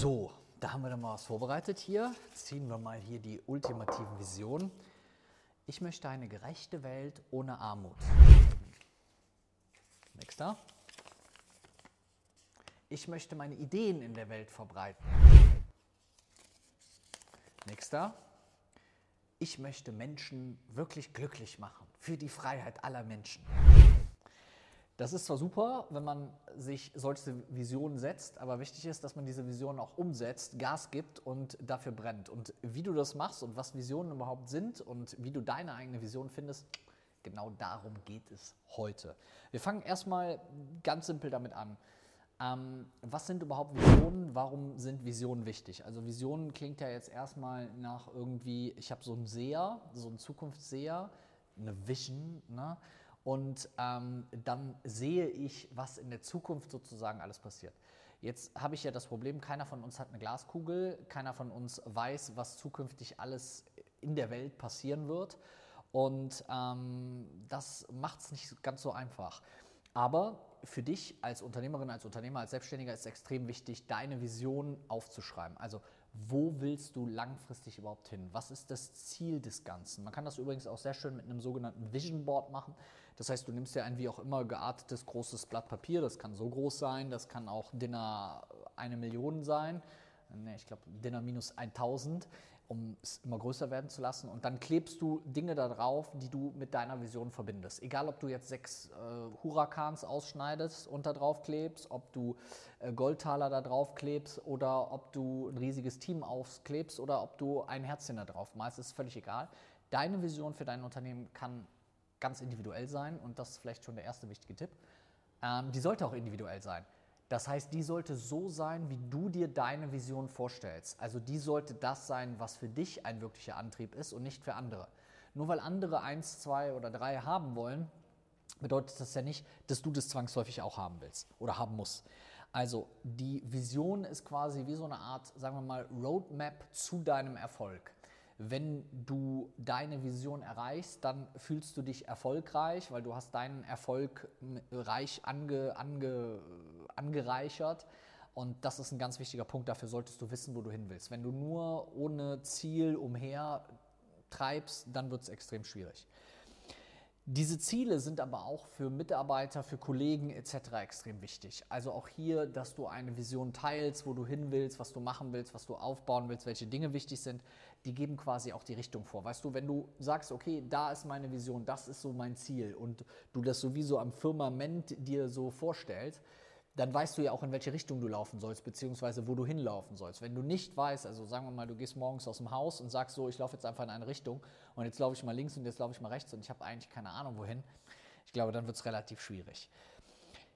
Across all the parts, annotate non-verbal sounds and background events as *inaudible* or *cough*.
So, da haben wir dann mal was vorbereitet hier. Ziehen wir mal hier die ultimativen Visionen. Ich möchte eine gerechte Welt ohne Armut. Nächster. Ich möchte meine Ideen in der Welt verbreiten. Nächster. Ich möchte Menschen wirklich glücklich machen. Für die Freiheit aller Menschen. Das ist zwar super, wenn man sich solche Visionen setzt, aber wichtig ist, dass man diese Visionen auch umsetzt, Gas gibt und dafür brennt. Und wie du das machst und was Visionen überhaupt sind und wie du deine eigene Vision findest, genau darum geht es heute. Wir fangen erstmal ganz simpel damit an. Ähm, was sind überhaupt Visionen? Warum sind Visionen wichtig? Also Visionen klingt ja jetzt erstmal nach irgendwie, ich habe so einen Seher, so einen Zukunftsseher, eine Vision, ne? Und ähm, dann sehe ich, was in der Zukunft sozusagen alles passiert. Jetzt habe ich ja das Problem, keiner von uns hat eine Glaskugel, keiner von uns weiß, was zukünftig alles in der Welt passieren wird. Und ähm, das macht es nicht ganz so einfach. Aber für dich als Unternehmerin, als Unternehmer, als Selbstständiger ist extrem wichtig, deine Vision aufzuschreiben. Also wo willst du langfristig überhaupt hin? Was ist das Ziel des Ganzen? Man kann das übrigens auch sehr schön mit einem sogenannten Vision Board machen. Das heißt, du nimmst dir ein wie auch immer geartetes großes Blatt Papier. Das kann so groß sein, das kann auch Dinner eine Million sein. Nee, ich glaube Dinner minus 1000 um es immer größer werden zu lassen. Und dann klebst du Dinge da drauf, die du mit deiner Vision verbindest. Egal, ob du jetzt sechs äh, Huracans ausschneidest und da drauf klebst, ob du äh, Goldtaler da drauf klebst oder ob du ein riesiges Team aufklebst oder ob du ein Herzchen da drauf malst, ist völlig egal. Deine Vision für dein Unternehmen kann ganz individuell sein und das ist vielleicht schon der erste wichtige Tipp. Ähm, die sollte auch individuell sein. Das heißt, die sollte so sein, wie du dir deine Vision vorstellst. Also die sollte das sein, was für dich ein wirklicher Antrieb ist und nicht für andere. Nur weil andere eins, zwei oder drei haben wollen, bedeutet das ja nicht, dass du das zwangsläufig auch haben willst oder haben musst. Also die Vision ist quasi wie so eine Art, sagen wir mal, Roadmap zu deinem Erfolg wenn du deine Vision erreichst, dann fühlst du dich erfolgreich, weil du hast deinen Erfolg reich ange, ange, angereichert. Und das ist ein ganz wichtiger Punkt. Dafür solltest du wissen, wo du hin willst. Wenn du nur ohne Ziel umher treibst, dann wird es extrem schwierig. Diese Ziele sind aber auch für Mitarbeiter, für Kollegen etc. extrem wichtig. Also auch hier, dass du eine Vision teilst, wo du hin willst, was du machen willst, was du aufbauen willst, welche Dinge wichtig sind, die geben quasi auch die Richtung vor. Weißt du, wenn du sagst, okay, da ist meine Vision, das ist so mein Ziel und du das sowieso am Firmament dir so vorstellst, dann weißt du ja auch, in welche Richtung du laufen sollst, beziehungsweise wo du hinlaufen sollst. Wenn du nicht weißt, also sagen wir mal, du gehst morgens aus dem Haus und sagst so, ich laufe jetzt einfach in eine Richtung und jetzt laufe ich mal links und jetzt laufe ich mal rechts und ich habe eigentlich keine Ahnung wohin, ich glaube, dann wird es relativ schwierig.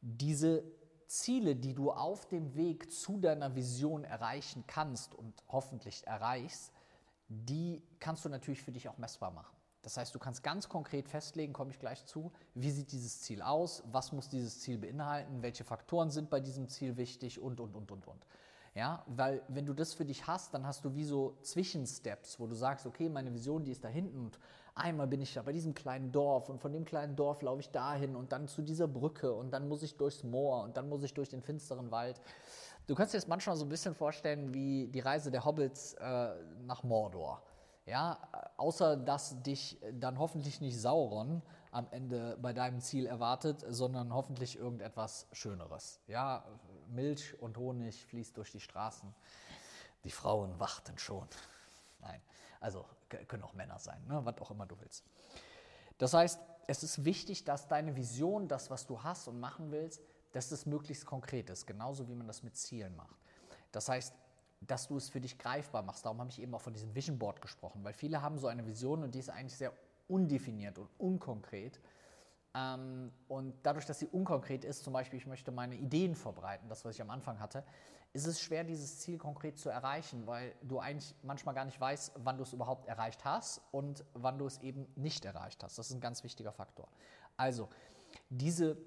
Diese Ziele, die du auf dem Weg zu deiner Vision erreichen kannst und hoffentlich erreichst, die kannst du natürlich für dich auch messbar machen. Das heißt, du kannst ganz konkret festlegen, komme ich gleich zu, wie sieht dieses Ziel aus, was muss dieses Ziel beinhalten, welche Faktoren sind bei diesem Ziel wichtig und, und, und, und, und. Ja, weil wenn du das für dich hast, dann hast du wie so Zwischensteps, wo du sagst, okay, meine Vision, die ist da hinten und einmal bin ich da bei diesem kleinen Dorf und von dem kleinen Dorf laufe ich dahin und dann zu dieser Brücke und dann muss ich durchs Moor und dann muss ich durch den finsteren Wald. Du kannst dir das manchmal so ein bisschen vorstellen wie die Reise der Hobbits äh, nach Mordor. Ja, außer dass dich dann hoffentlich nicht Sauron am Ende bei deinem Ziel erwartet, sondern hoffentlich irgendetwas Schöneres. Ja, Milch und Honig fließt durch die Straßen. Die Frauen warten schon. Nein, also können auch Männer sein, ne? was auch immer du willst. Das heißt, es ist wichtig, dass deine Vision, das, was du hast und machen willst, dass es möglichst konkret ist, genauso wie man das mit Zielen macht. Das heißt, dass du es für dich greifbar machst. Darum habe ich eben auch von diesem Vision Board gesprochen, weil viele haben so eine Vision und die ist eigentlich sehr undefiniert und unkonkret. Ähm, und dadurch, dass sie unkonkret ist, zum Beispiel, ich möchte meine Ideen verbreiten, das, was ich am Anfang hatte, ist es schwer, dieses Ziel konkret zu erreichen, weil du eigentlich manchmal gar nicht weißt, wann du es überhaupt erreicht hast und wann du es eben nicht erreicht hast. Das ist ein ganz wichtiger Faktor. Also, diese,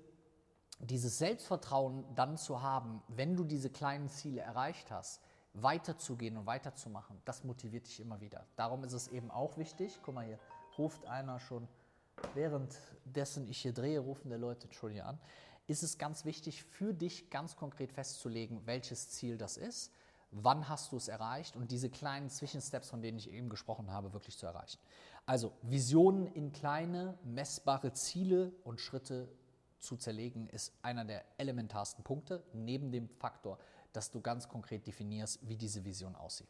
dieses Selbstvertrauen dann zu haben, wenn du diese kleinen Ziele erreicht hast, weiterzugehen und weiterzumachen, das motiviert dich immer wieder. Darum ist es eben auch wichtig, guck mal hier, ruft einer schon, währenddessen ich hier drehe, rufen die Leute schon hier an, ist es ganz wichtig für dich ganz konkret festzulegen, welches Ziel das ist, wann hast du es erreicht und diese kleinen Zwischensteps, von denen ich eben gesprochen habe, wirklich zu erreichen. Also Visionen in kleine, messbare Ziele und Schritte zu zerlegen, ist einer der elementarsten Punkte, neben dem Faktor, dass du ganz konkret definierst, wie diese Vision aussieht.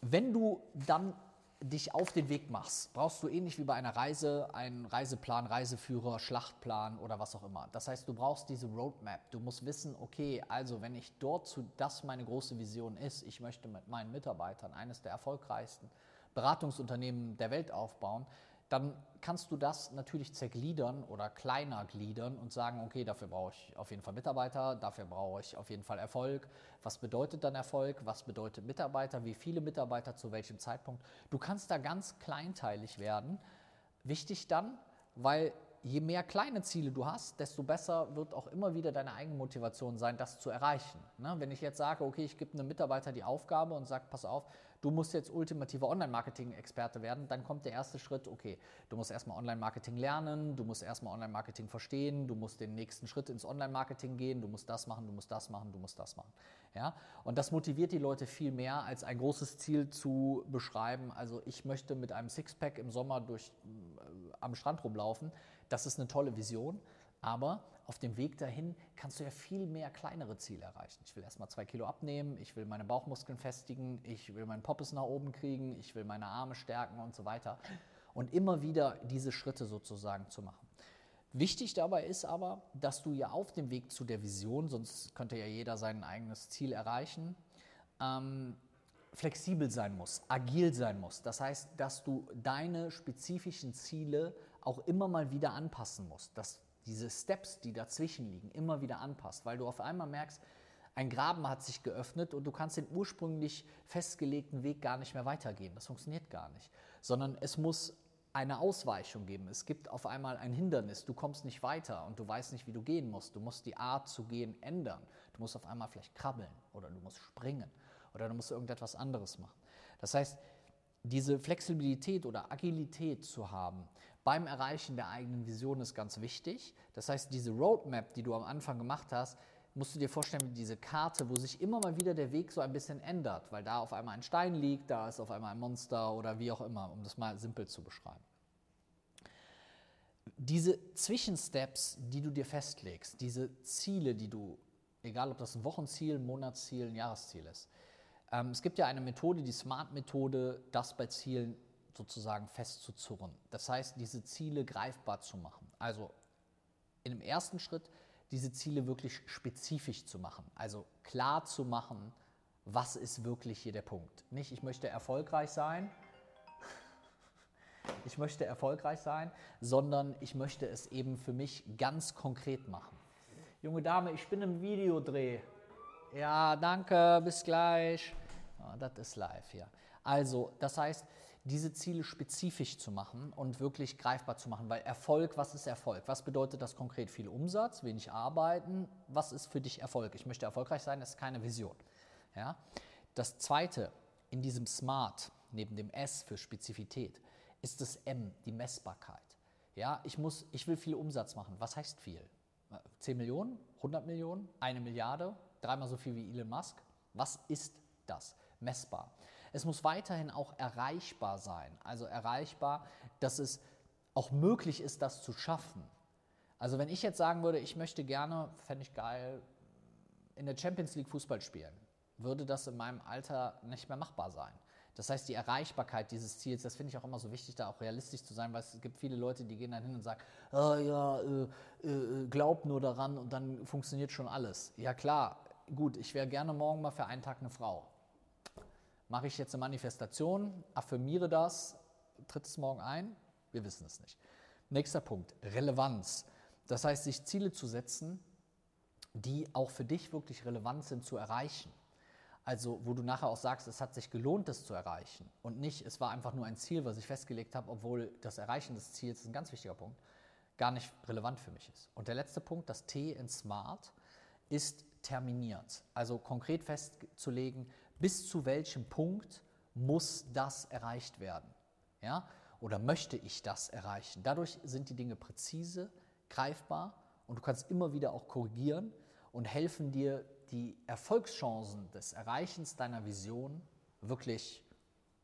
Wenn du dann dich auf den Weg machst, brauchst du ähnlich wie bei einer Reise einen Reiseplan, Reiseführer, Schlachtplan oder was auch immer. Das heißt, du brauchst diese Roadmap. Du musst wissen, okay, also wenn ich dort zu, das meine große Vision ist, ich möchte mit meinen Mitarbeitern eines der erfolgreichsten Beratungsunternehmen der Welt aufbauen, dann kannst du das natürlich zergliedern oder kleiner gliedern und sagen, okay, dafür brauche ich auf jeden Fall Mitarbeiter, dafür brauche ich auf jeden Fall Erfolg. Was bedeutet dann Erfolg? Was bedeutet Mitarbeiter? Wie viele Mitarbeiter zu welchem Zeitpunkt? Du kannst da ganz kleinteilig werden. Wichtig dann, weil je mehr kleine Ziele du hast, desto besser wird auch immer wieder deine eigene Motivation sein, das zu erreichen. Ne? Wenn ich jetzt sage, okay, ich gebe einem Mitarbeiter die Aufgabe und sage, pass auf, du musst jetzt ultimativer Online-Marketing-Experte werden, dann kommt der erste Schritt, okay, du musst erstmal Online-Marketing lernen, du musst erstmal Online-Marketing verstehen, du musst den nächsten Schritt ins Online-Marketing gehen, du musst das machen, du musst das machen, du musst das machen. Ja? Und das motiviert die Leute viel mehr, als ein großes Ziel zu beschreiben. Also ich möchte mit einem Sixpack im Sommer durch, am Strand rumlaufen. Das ist eine tolle Vision. Aber auf dem Weg dahin kannst du ja viel mehr kleinere Ziele erreichen. Ich will erstmal zwei Kilo abnehmen, ich will meine Bauchmuskeln festigen, ich will meinen Poppes nach oben kriegen, ich will meine Arme stärken und so weiter. Und immer wieder diese Schritte sozusagen zu machen. Wichtig dabei ist aber, dass du ja auf dem Weg zu der Vision, sonst könnte ja jeder sein eigenes Ziel erreichen, ähm, flexibel sein musst, agil sein musst. Das heißt, dass du deine spezifischen Ziele auch immer mal wieder anpassen musst. Dass diese Steps, die dazwischen liegen, immer wieder anpasst, weil du auf einmal merkst, ein Graben hat sich geöffnet und du kannst den ursprünglich festgelegten Weg gar nicht mehr weitergehen. Das funktioniert gar nicht. Sondern es muss eine Ausweichung geben. Es gibt auf einmal ein Hindernis. Du kommst nicht weiter und du weißt nicht, wie du gehen musst. Du musst die Art zu gehen ändern. Du musst auf einmal vielleicht krabbeln oder du musst springen oder du musst irgendetwas anderes machen. Das heißt, diese Flexibilität oder Agilität zu haben beim Erreichen der eigenen Vision ist ganz wichtig. Das heißt, diese Roadmap, die du am Anfang gemacht hast, musst du dir vorstellen wie diese Karte, wo sich immer mal wieder der Weg so ein bisschen ändert, weil da auf einmal ein Stein liegt, da ist auf einmal ein Monster oder wie auch immer, um das mal simpel zu beschreiben. Diese Zwischensteps, die du dir festlegst, diese Ziele, die du, egal ob das ein Wochenziel, ein Monatsziel, ein Jahresziel ist, ähm, es gibt ja eine Methode, die Smart-Methode, das bei Zielen sozusagen festzuzurren. Das heißt, diese Ziele greifbar zu machen. Also in dem ersten Schritt diese Ziele wirklich spezifisch zu machen. Also klar zu machen, was ist wirklich hier der Punkt. Nicht, ich möchte erfolgreich sein, *laughs* ich möchte erfolgreich sein, sondern ich möchte es eben für mich ganz konkret machen. Junge Dame, ich bin im Videodreh. Ja, danke, bis gleich. Ja, das ist live hier. Also, das heißt, diese Ziele spezifisch zu machen und wirklich greifbar zu machen. Weil Erfolg, was ist Erfolg? Was bedeutet das konkret? Viel Umsatz, wenig Arbeiten? Was ist für dich Erfolg? Ich möchte erfolgreich sein, das ist keine Vision. Ja? Das zweite in diesem Smart, neben dem S für Spezifität, ist das M, die Messbarkeit. Ja, ich, muss, ich will viel Umsatz machen. Was heißt viel? 10 Millionen? 100 Millionen? Eine Milliarde? Dreimal so viel wie Elon Musk? Was ist das? Messbar. Es muss weiterhin auch erreichbar sein. Also erreichbar, dass es auch möglich ist, das zu schaffen. Also wenn ich jetzt sagen würde, ich möchte gerne, fände ich geil, in der Champions League Fußball spielen, würde das in meinem Alter nicht mehr machbar sein. Das heißt, die Erreichbarkeit dieses Ziels, das finde ich auch immer so wichtig, da auch realistisch zu sein, weil es gibt viele Leute, die gehen dann hin und sagen, oh, ja, äh, äh, glaub nur daran und dann funktioniert schon alles. Ja klar, gut, ich wäre gerne morgen mal für einen Tag eine Frau. Mache ich jetzt eine Manifestation, affirmiere das, tritt es morgen ein? Wir wissen es nicht. Nächster Punkt, Relevanz. Das heißt, sich Ziele zu setzen, die auch für dich wirklich relevant sind zu erreichen. Also wo du nachher auch sagst, es hat sich gelohnt, das zu erreichen und nicht, es war einfach nur ein Ziel, was ich festgelegt habe, obwohl das Erreichen des Ziels, ist ein ganz wichtiger Punkt, gar nicht relevant für mich ist. Und der letzte Punkt, das T in Smart, ist terminiert. Also konkret festzulegen, bis zu welchem Punkt muss das erreicht werden? Ja? Oder möchte ich das erreichen? Dadurch sind die Dinge präzise, greifbar und du kannst immer wieder auch korrigieren und helfen dir, die Erfolgschancen des Erreichens deiner Vision wirklich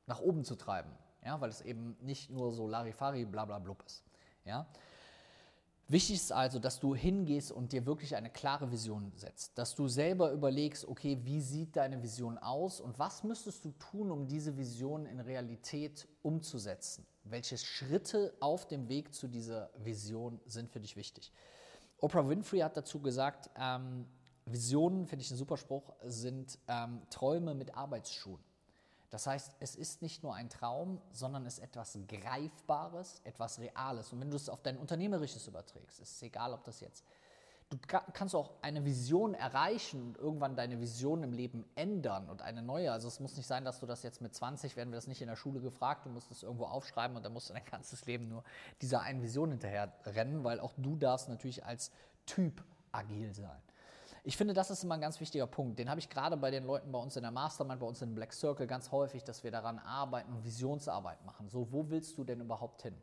nach oben zu treiben. Ja, weil es eben nicht nur so Larifari, bla bla blub ist. Ja. Wichtig ist also, dass du hingehst und dir wirklich eine klare Vision setzt, dass du selber überlegst, okay, wie sieht deine Vision aus und was müsstest du tun, um diese Vision in Realität umzusetzen? Welche Schritte auf dem Weg zu dieser Vision sind für dich wichtig? Oprah Winfrey hat dazu gesagt, ähm, Visionen, finde ich ein super Spruch, sind ähm, Träume mit Arbeitsschuhen. Das heißt, es ist nicht nur ein Traum, sondern es ist etwas Greifbares, etwas Reales. Und wenn du es auf dein Unternehmerisches überträgst, ist es egal, ob das jetzt. Du kannst auch eine Vision erreichen und irgendwann deine Vision im Leben ändern und eine neue. Also es muss nicht sein, dass du das jetzt mit 20, werden wir das nicht in der Schule gefragt, du musst es irgendwo aufschreiben und dann musst du dein ganzes Leben nur dieser einen Vision hinterher rennen, weil auch du darfst natürlich als Typ agil sein. Ich finde, das ist immer ein ganz wichtiger Punkt. Den habe ich gerade bei den Leuten bei uns in der Mastermind, bei uns in Black Circle ganz häufig, dass wir daran arbeiten und Visionsarbeit machen. So, wo willst du denn überhaupt hin?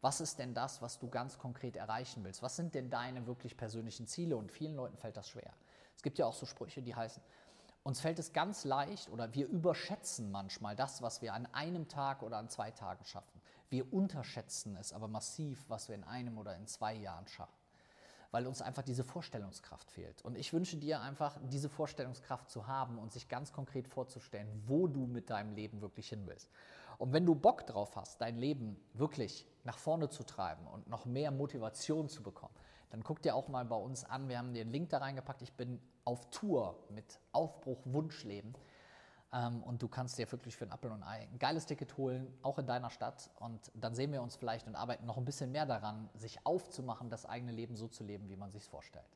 Was ist denn das, was du ganz konkret erreichen willst? Was sind denn deine wirklich persönlichen Ziele? Und vielen Leuten fällt das schwer. Es gibt ja auch so Sprüche, die heißen, uns fällt es ganz leicht oder wir überschätzen manchmal das, was wir an einem Tag oder an zwei Tagen schaffen. Wir unterschätzen es aber massiv, was wir in einem oder in zwei Jahren schaffen weil uns einfach diese Vorstellungskraft fehlt. Und ich wünsche dir einfach, diese Vorstellungskraft zu haben und sich ganz konkret vorzustellen, wo du mit deinem Leben wirklich hin willst. Und wenn du Bock drauf hast, dein Leben wirklich nach vorne zu treiben und noch mehr Motivation zu bekommen, dann guck dir auch mal bei uns an. Wir haben einen Link da reingepackt. Ich bin auf Tour mit Aufbruch Wunschleben. Ähm, und du kannst dir wirklich für ein Apfel und Ei ein geiles Ticket holen, auch in deiner Stadt. Und dann sehen wir uns vielleicht und arbeiten noch ein bisschen mehr daran, sich aufzumachen, das eigene Leben so zu leben, wie man sich vorstellt.